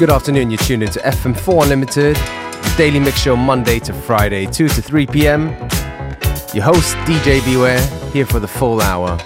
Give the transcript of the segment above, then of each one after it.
Good afternoon, you're tuned into FM4 Unlimited, the daily mix show Monday to Friday, 2 to 3 p.m. Your host, DJ Beware, here for the full hour.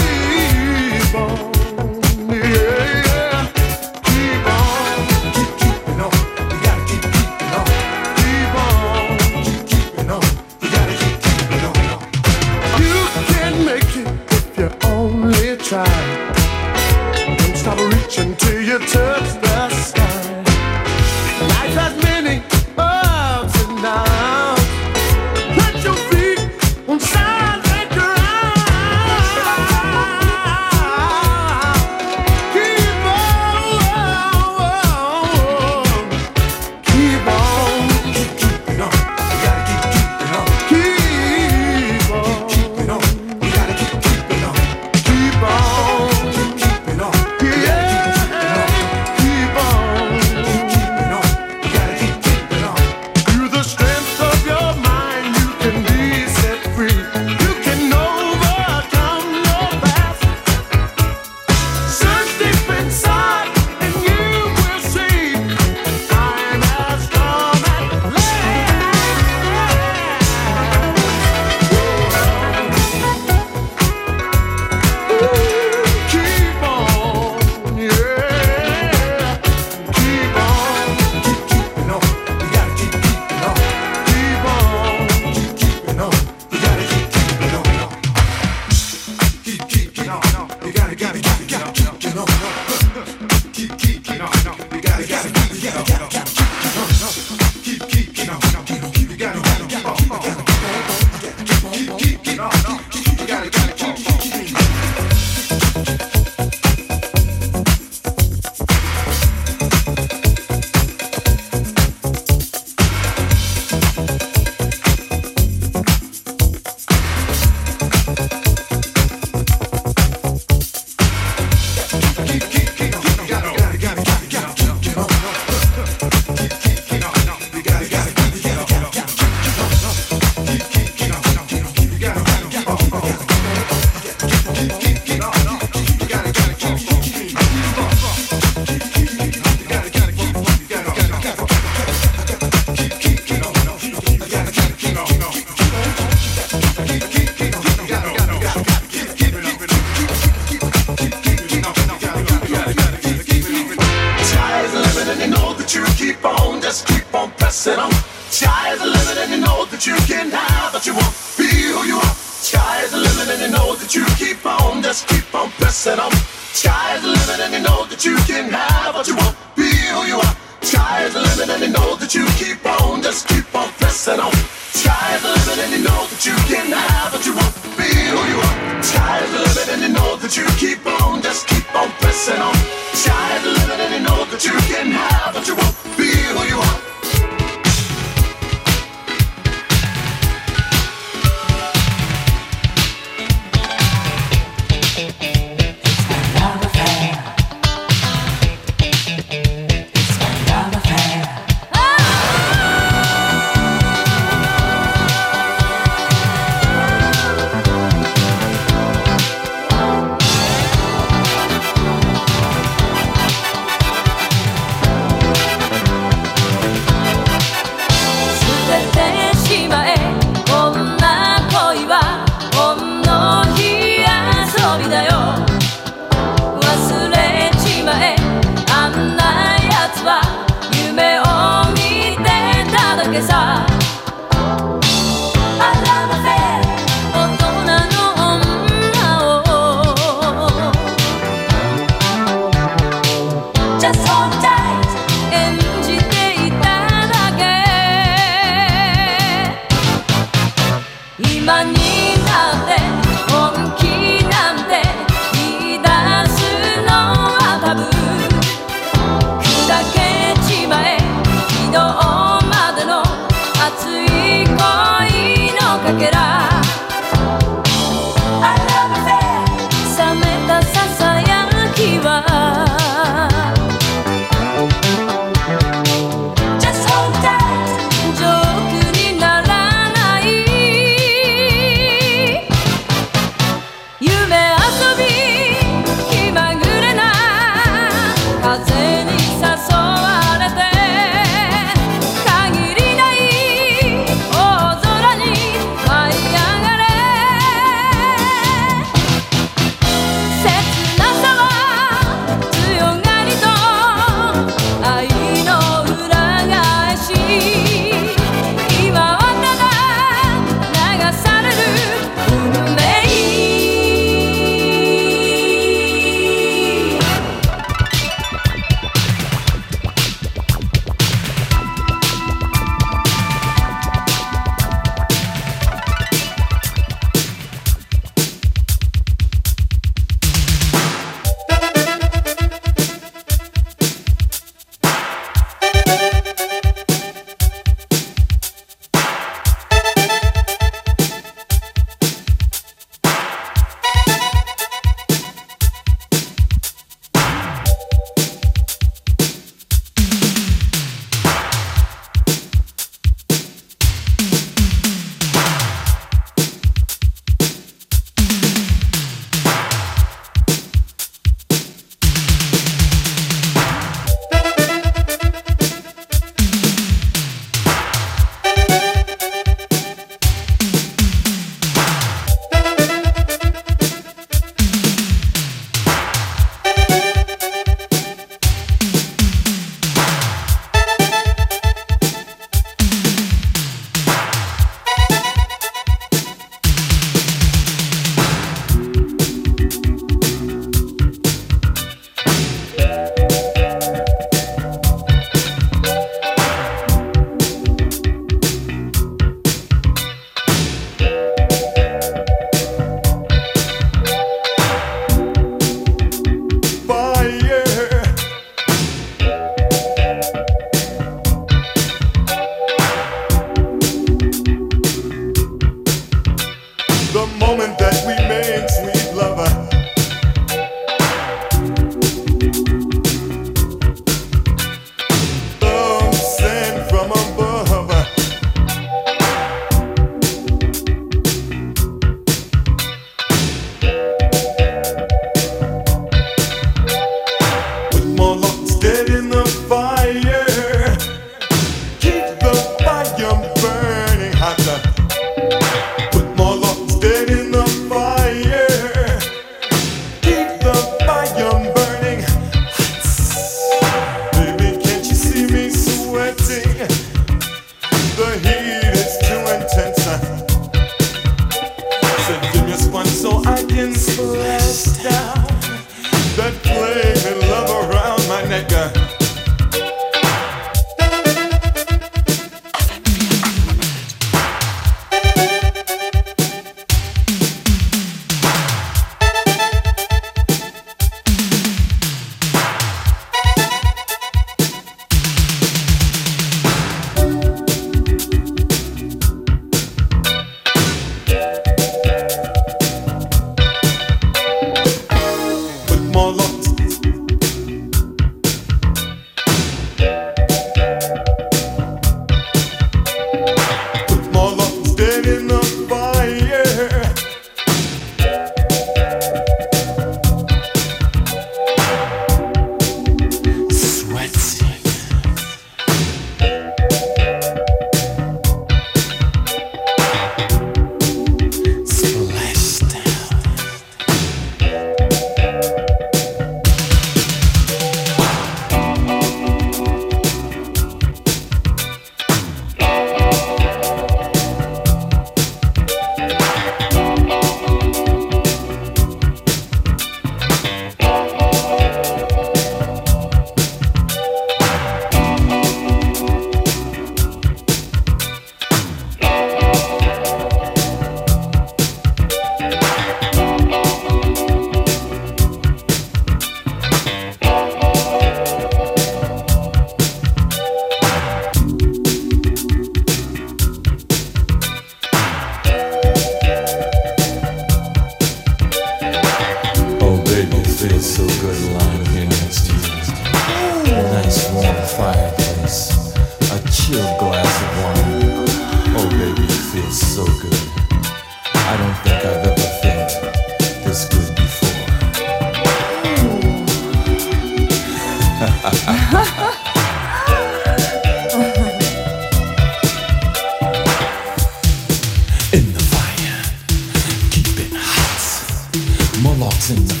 If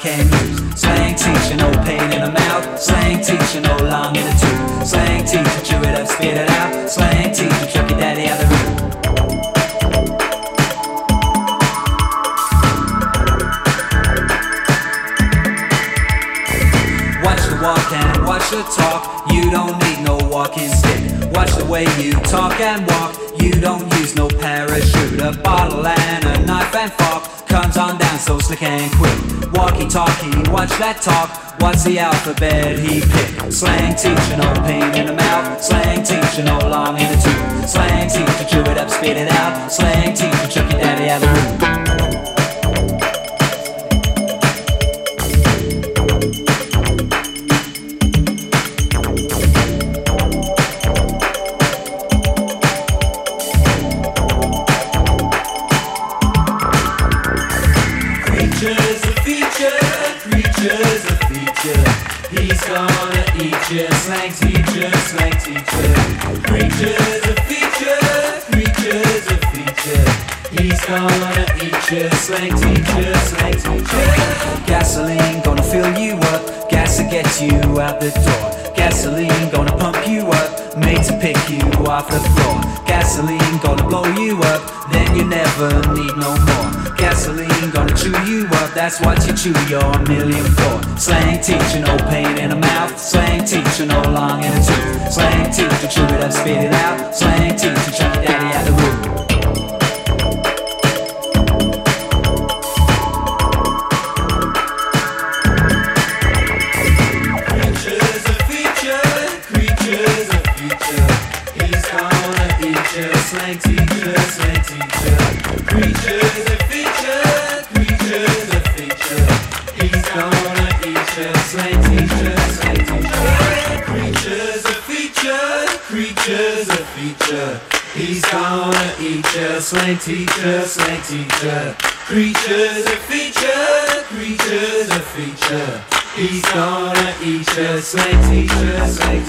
can use. Slang teacher, no pain in the mouth. Slang teacher, no long in the tooth. Slang teacher, chew it up, spit it out. Slang teacher, chuck your daddy out the room. Watch the walk and watch the talk. You don't need no walking stick. Watch the way you talk and walk. You don't use no parachute. A bottle and a knife and fork so slick and quick. Walkie talkie, watch that talk. What's the alphabet he picked? Slang teacher, no pain in the mouth. Slang teacher, no long in the tooth. Slang teacher, chew it up, spit it out. Slang teacher, chuck your daddy out the room. Slang teacher, slang teacher. Gasoline gonna fill you up, gas to get you out the door. Gasoline gonna pump you up, made to pick you off the floor. Gasoline gonna blow you up, then you never need no more. Gasoline gonna chew you up, that's what you chew your million for. Slang teacher, no pain in the mouth. Slang teacher, no long in the tooth. Slang teacher, chew it up, spit it out. Slang teacher, slang teacher, slang teacher. Creatures a feature, creatures a feature. He's gonna eat you, slang teacher, slang teacher. Creatures a feature, creatures a feature. He's gonna eat you, slang teacher, slang teacher. Creatures a feature, creatures a feature. He's gonna eat us, like teach us, like.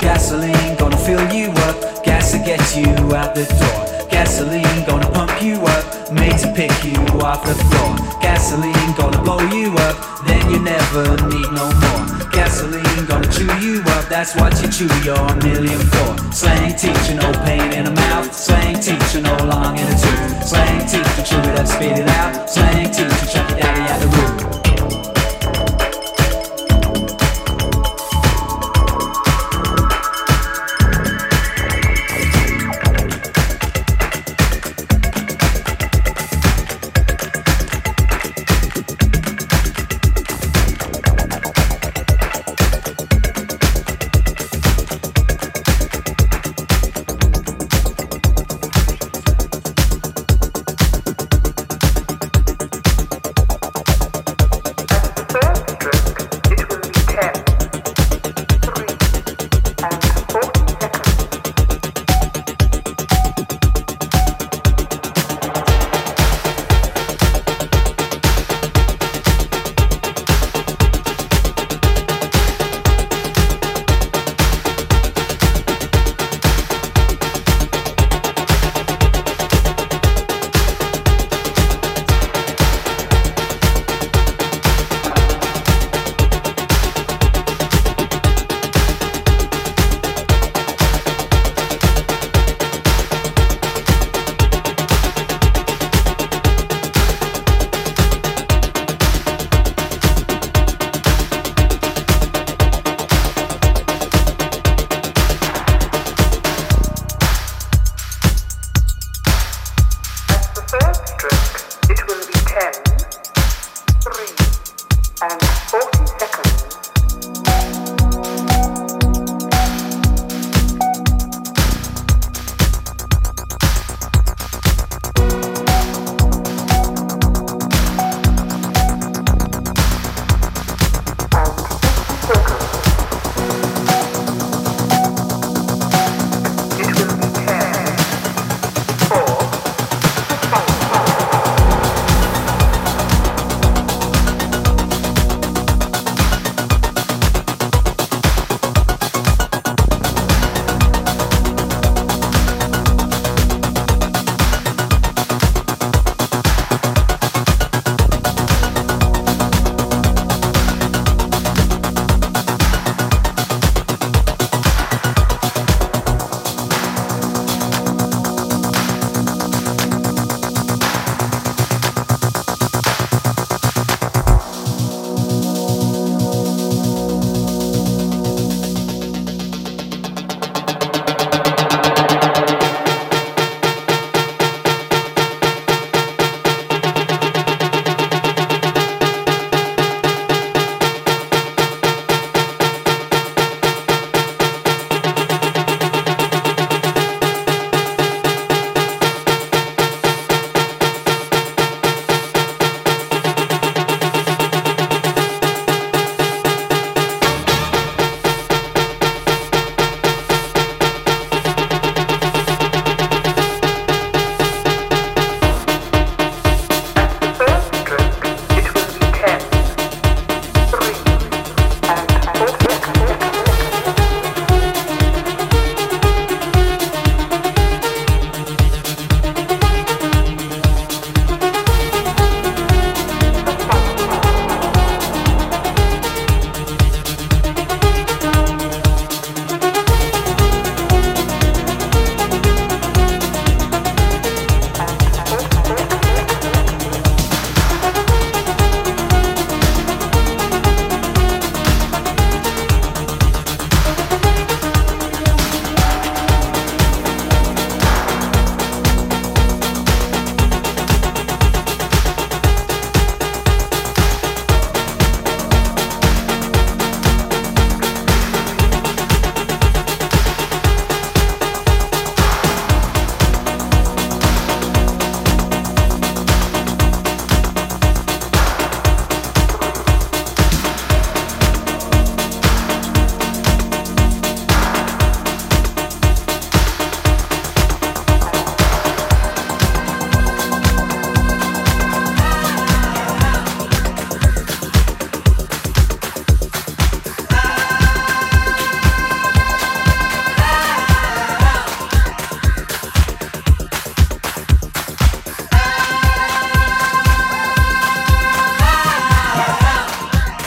Gasoline gonna fill you, slang teacher, slang teacher. you out the door. Gasoline gonna pump you up, made to pick you off the floor. Gasoline gonna blow you up, then you never need no more. Gasoline gonna chew you up, that's what you chew your million for. Slang teacher, no pain in the mouth. Slang teacher, no long in the tooth. Slang teacher, chew it up, spit it out. Slang teacher, chuck your daddy out the room.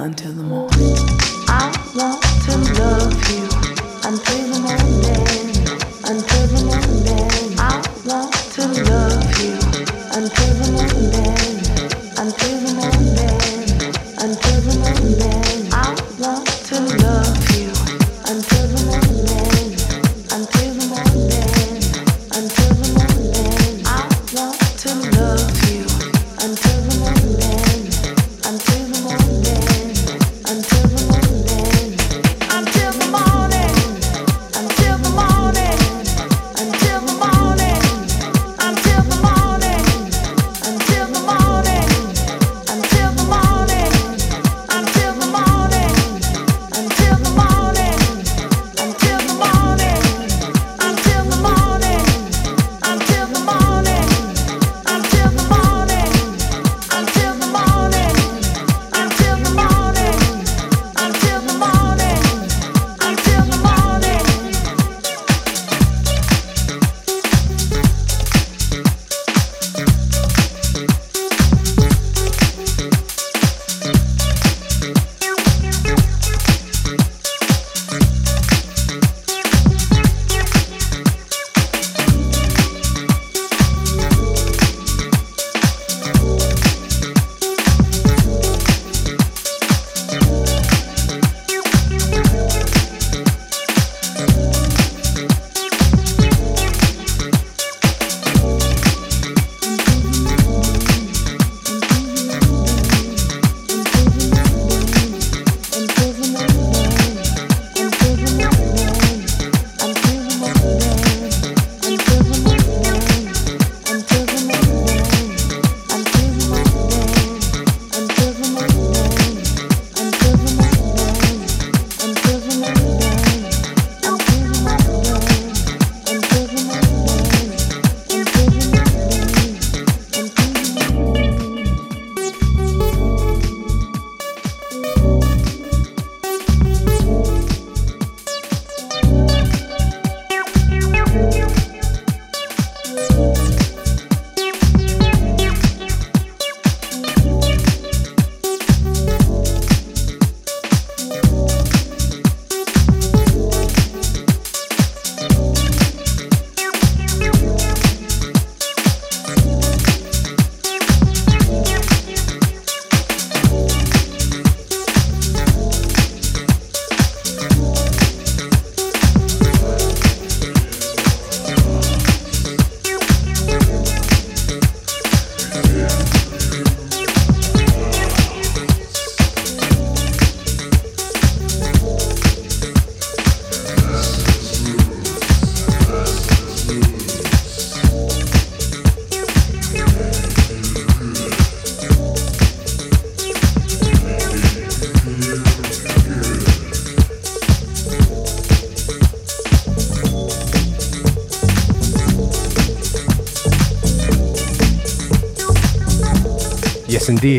until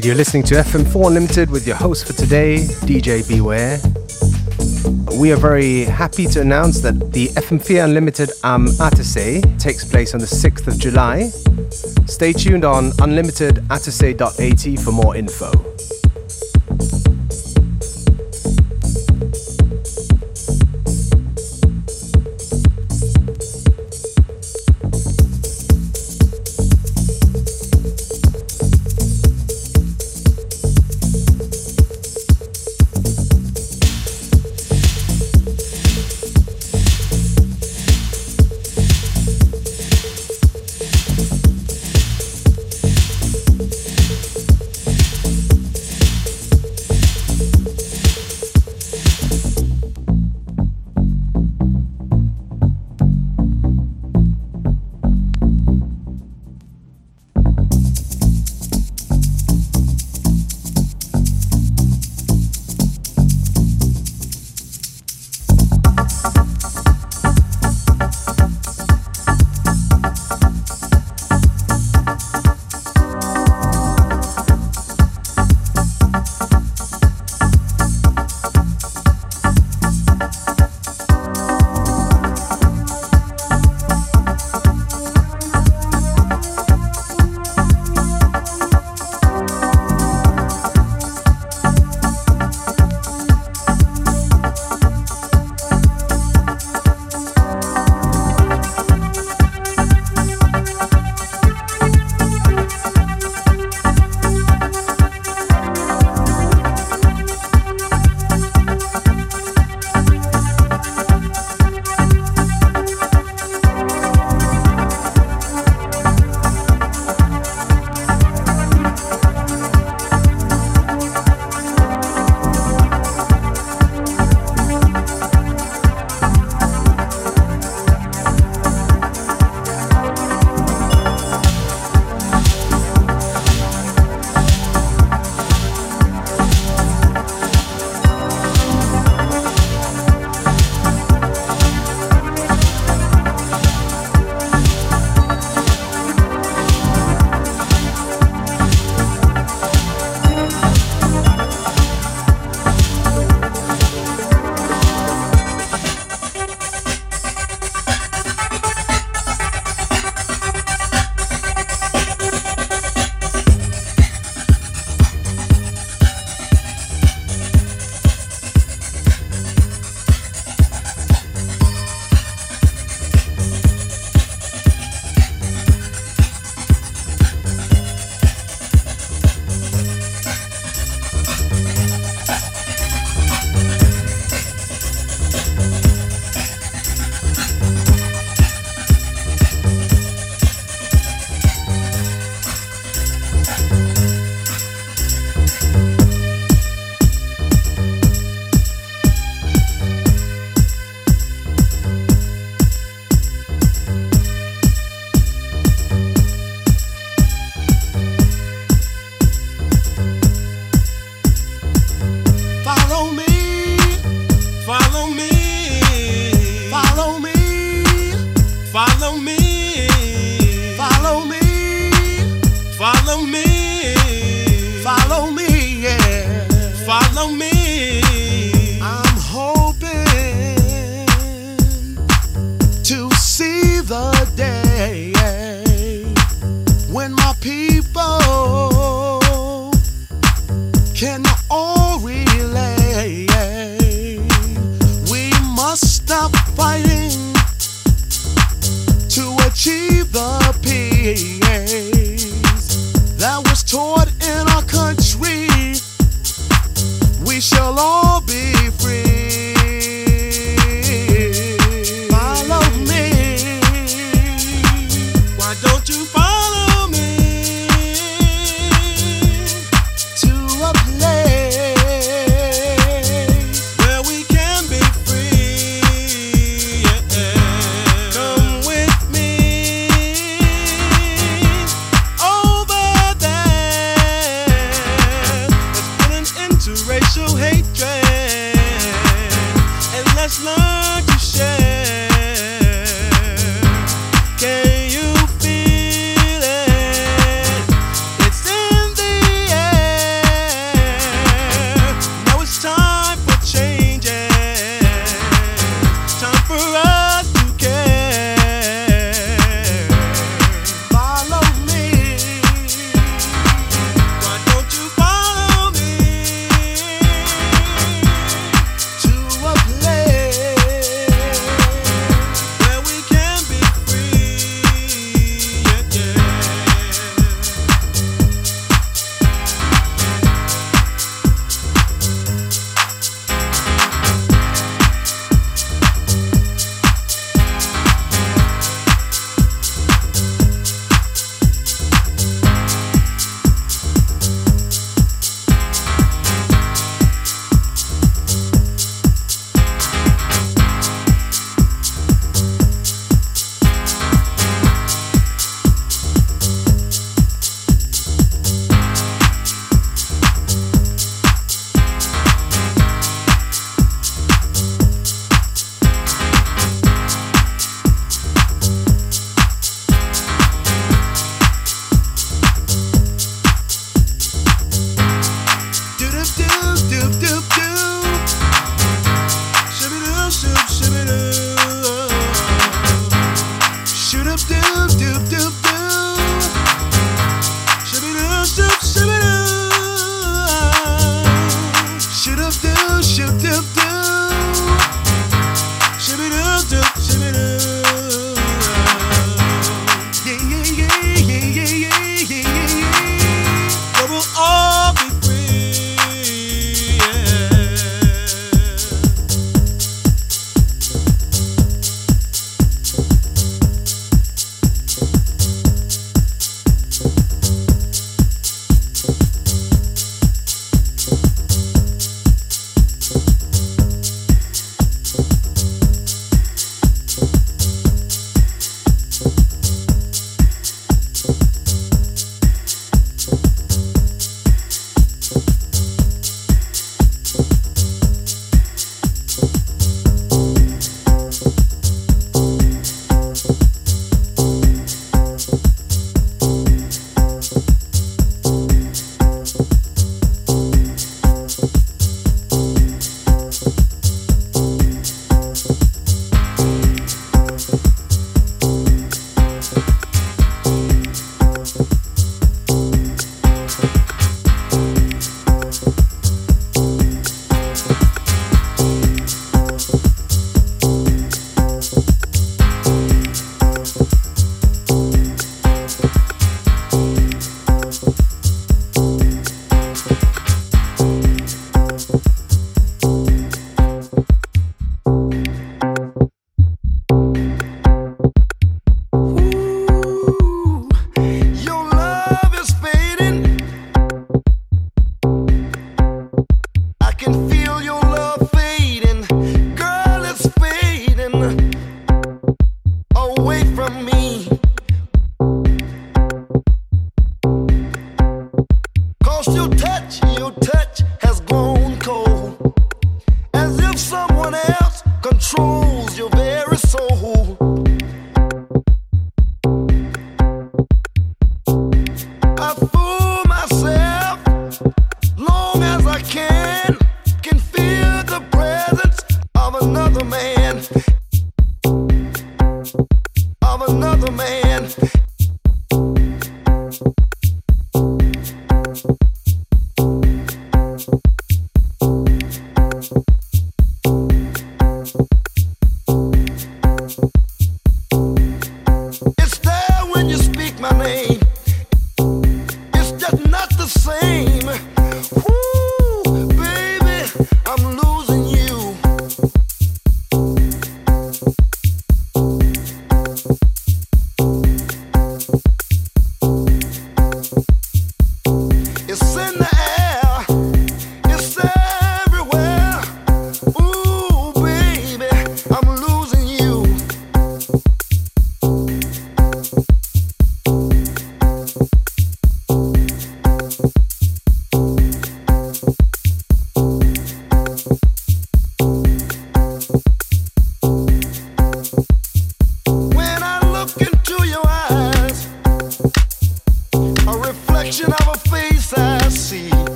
indeed. You're listening to FM4 Unlimited with your host for today, DJ Beware. We are very happy to announce that the FM4 Unlimited Am Atase takes place on the 6th of July. Stay tuned on unlimitedatase.at for more info.